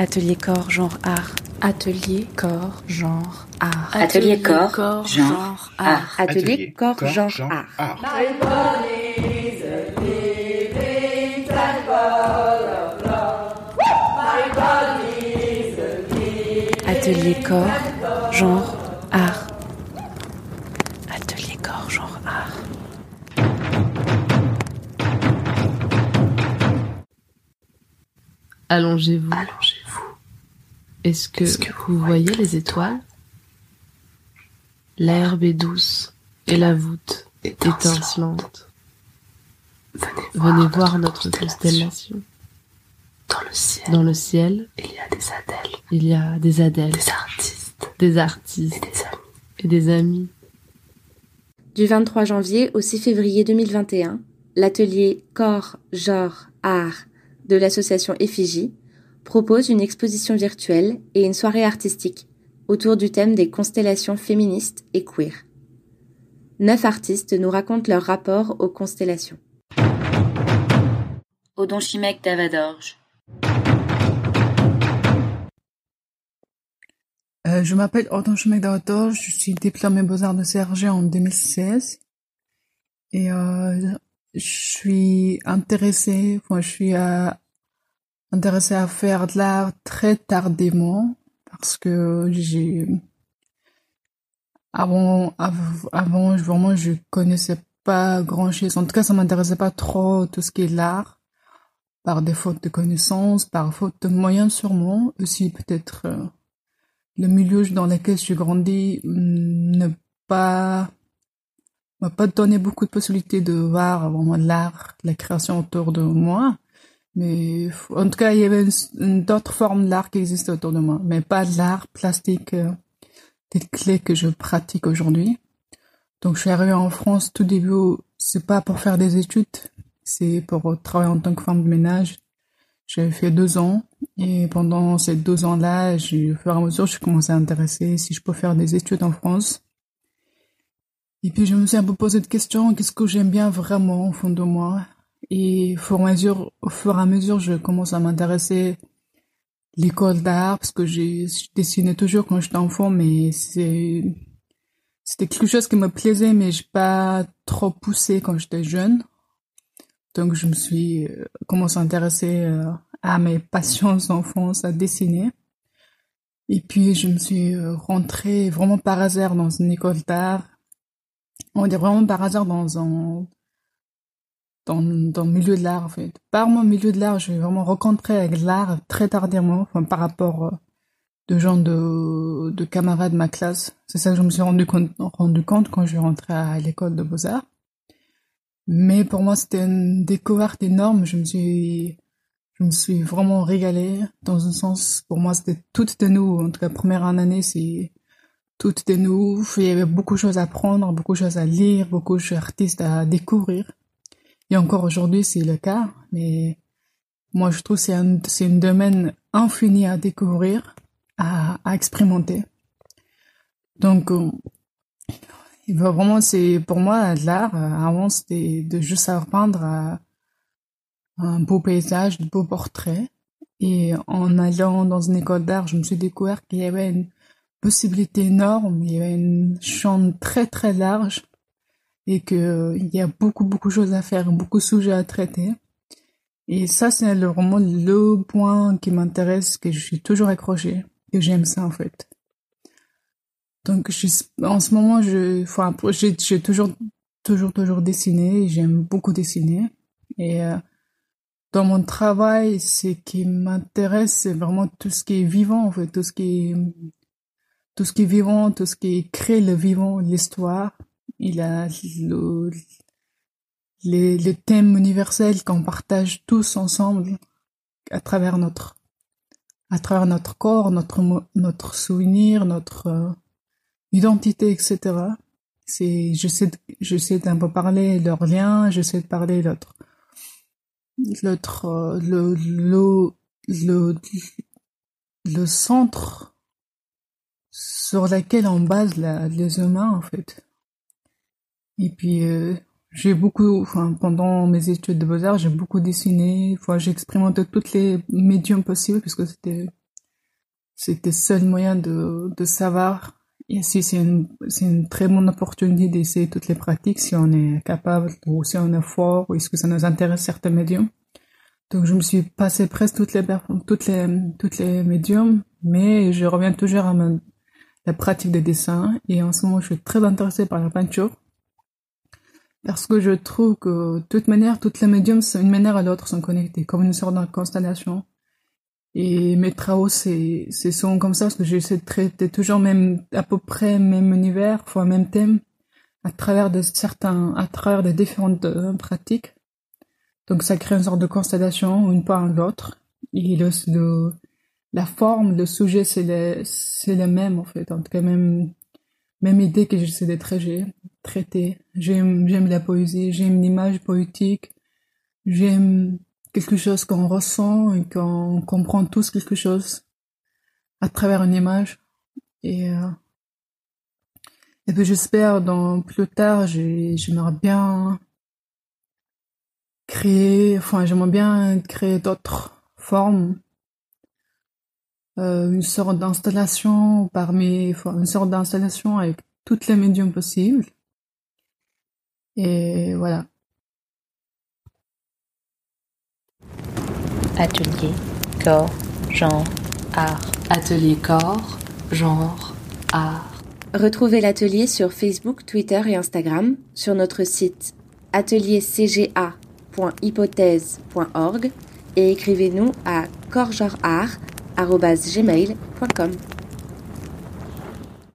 Atelier corps, genre art. Atelier corps, genre art. Atelier corps, genre art. Atelier corps, genre art. Atelier corps, genre art. Atelier corps, genre art. Allongez-vous. Est-ce que, vous voyez les étoiles? L'herbe est douce et la voûte étincelante. Venez, voir, notre constellation. Dans le ciel, Dans le ciel, il y a des adèles, il y a des adèles, des artistes des artistes et des amis. et des amis. Du 23 janvier au 6 février 2021, l'atelier Corps, Genre, Art de l'association Effigie propose une exposition virtuelle et une soirée artistique autour du thème des constellations féministes et queer. Neuf artistes nous racontent leur rapport aux constellations. Odon Chimek d'Avadorge. Euh, je m'appelle Odon Chimek d'Avadorge, je suis diplômée Beaux-Arts de CRG en 2016. Et euh, je suis intéressée, enfin, je suis euh, intéressée à faire de l'art très tardivement parce que j'ai avant av- avant vraiment je connaissais pas grand chose en tout cas ça m'intéressait pas trop tout ce qui est l'art. Par des fautes de connaissances par faute de moyens sûrement. Aussi peut-être euh, le milieu dans lequel je suis grandi hum, ne pas m'a pas donné beaucoup de possibilités de voir vraiment l'art la création autour de moi mais en tout cas, il y avait d'autres formes d'art qui existaient autour de moi, mais pas de l'art plastique euh, tel clé que je pratique aujourd'hui. Donc, je suis arrivée en France tout début, c'est pas pour faire des études, c'est pour travailler en tant que femme de ménage. J'avais fait deux ans, et pendant ces deux ans-là, au fur et à mesure, je commençais à m'intéresser si je peux faire des études en France. Et puis, je me suis un peu posé de questions, qu'est-ce que j'aime bien vraiment au fond de moi? Et au fur et à mesure, au fur et à mesure, je commence à m'intéresser l'école d'art parce que j'ai je dessinais toujours quand j'étais enfant, mais c'était quelque chose qui me plaisait, mais j'ai pas trop poussé quand j'étais jeune. Donc je me suis euh, commencé à intéresser euh, à mes passions d'enfance, à dessiner. Et puis je me suis euh, rentrée vraiment par hasard dans une école d'art. On dire vraiment par hasard dans un dans, le milieu de l'art, en. Par mon milieu de l'art, j'ai vraiment rencontré avec l'art très tardivement, enfin, par rapport euh, de gens de, de camarades de ma classe. C'est ça que je me suis rendu compte, rendu compte quand je suis rentrée à l'école de beaux-arts. Mais pour moi, c'était une découverte énorme. Je me suis, je me suis vraiment régalée dans un sens. Pour moi, c'était tout de nous. En tout cas, première année, c'est tout de nous. Il y avait beaucoup de choses à apprendre, beaucoup de choses à lire, beaucoup d'artistes à découvrir. Et encore aujourd'hui, c'est le cas, mais moi, je trouve que c'est un, c'est un domaine infini à découvrir, à, à expérimenter. Donc, euh, vraiment, c'est, pour moi, l'art, euh, avant, c'était de juste peindre euh, un beau paysage, de beaux portraits. Et en allant dans une école d'art, je me suis découvert qu'il y avait une possibilité énorme, il y avait une champ très très large et que euh, y a beaucoup beaucoup de choses à faire, beaucoup de sujets à traiter. Et ça c'est vraiment le point qui m'intéresse, que je suis toujours accrochée, que j'aime ça en fait. Donc en ce moment enfin j'ai toujours toujours toujours dessiné, j'aime beaucoup dessiner et euh, dans mon travail, ce qui m'intéresse, c'est vraiment tout ce qui est vivant, en fait, tout ce qui tout ce qui est vivant, tout ce qui crée le vivant, l'histoire. Il a le, les, les thèmes universels qu'on partage tous ensemble à travers notre, à travers notre corps, notre, notre souvenir, notre euh, identité, etc. C'est, je sais, je d'un peu parler leurs liens, je sais de parler l'autre l'autre euh, le, le le le centre sur lequel on base la, les humains en fait et puis euh, j'ai beaucoup enfin pendant mes études de beaux arts j'ai beaucoup dessiné enfin j'ai expérimenté toutes les médiums possibles puisque c'était c'était le seul moyen de, de savoir. Et si c'est une, c'est une très bonne opportunité d'essayer toutes les pratiques, si on est capable, ou si on est fort, ou est-ce que ça nous intéresse certains médiums. Donc je me suis passé presque toutes les toutes les toutes les médiums, mais je reviens toujours à la pratique des dessins et en ce moment je suis très intéressée par la peinture parce que je trouve que toute manière toutes les médiums une manière à l'autre sont connectées comme une sorte de constellation et mes travaux c'est c'est sont comme ça parce que j'essaie de traiter toujours même à peu près même univers fois même thème à travers de certains à travers des différentes euh, pratiques donc ça crée une sorte de constellation une part l'autre. Et le, le, la forme, le sujet, c'est le, c'est le même en fait. En tout cas, même, même idée que j'essaie de traiter. J'aime, j'aime la poésie, j'aime l'image poétique, j'aime quelque chose qu'on ressent et qu'on comprend tous quelque chose à travers une image. Et, euh, et puis j'espère dans plus tard, j'aimerais bien créer, enfin j'aimerais bien créer d'autres formes, euh, une sorte d'installation parmi, enfin, une sorte d'installation avec toutes les médiums possibles. Et voilà. Atelier, corps, genre, art. Atelier corps, genre, art. Retrouvez l'atelier sur Facebook, Twitter et Instagram, sur notre site ateliercga.com hypothèse.org et écrivez-nous à corgenreart.gmail.com.